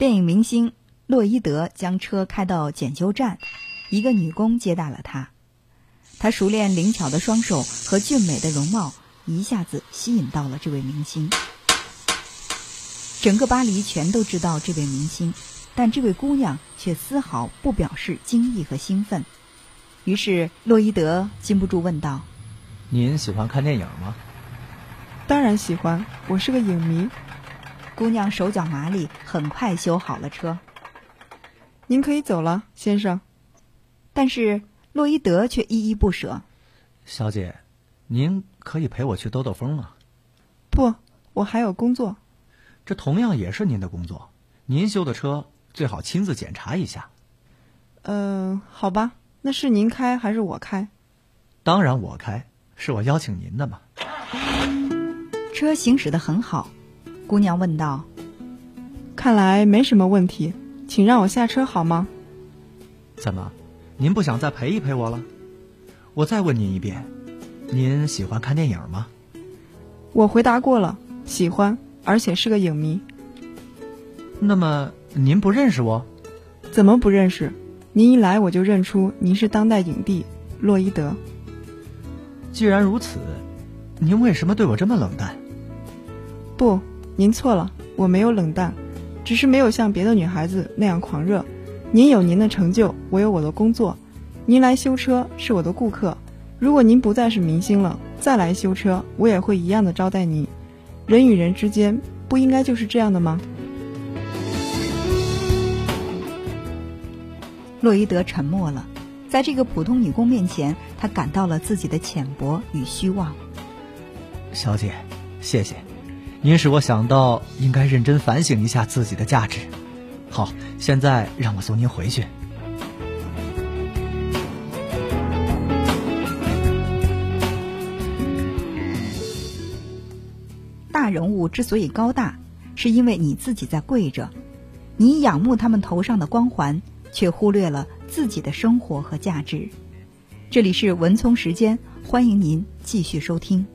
电影明星洛伊德将车开到检修站，一个女工接待了他。他熟练灵巧的双手和俊美的容貌一下子吸引到了这位明星。整个巴黎全都知道这位明星，但这位姑娘却丝毫不表示惊异和兴奋。于是洛伊德禁不住问道：“您喜欢看电影吗？”“当然喜欢，我是个影迷。”姑娘手脚麻利，很快修好了车。您可以走了，先生。但是洛伊德却依依不舍。小姐，您可以陪我去兜兜风吗？不，我还有工作。这同样也是您的工作，您修的车最好亲自检查一下。嗯，好吧，那是您开还是我开？当然我开，是我邀请您的嘛。车行驶的很好。姑娘问道：“看来没什么问题，请让我下车好吗？”“怎么，您不想再陪一陪我了？”“我再问您一遍，您喜欢看电影吗？”“我回答过了，喜欢，而且是个影迷。”“那么您不认识我？”“怎么不认识？您一来我就认出您是当代影帝洛伊德。”“既然如此，您为什么对我这么冷淡？”“不。”您错了，我没有冷淡，只是没有像别的女孩子那样狂热。您有您的成就，我有我的工作。您来修车是我的顾客，如果您不再是明星了，再来修车，我也会一样的招待您。人与人之间不应该就是这样的吗？洛伊德沉默了，在这个普通女工面前，他感到了自己的浅薄与虚妄。小姐，谢谢。您使我想到应该认真反省一下自己的价值。好，现在让我送您回去。大人物之所以高大，是因为你自己在跪着，你仰慕他们头上的光环，却忽略了自己的生活和价值。这里是文聪时间，欢迎您继续收听。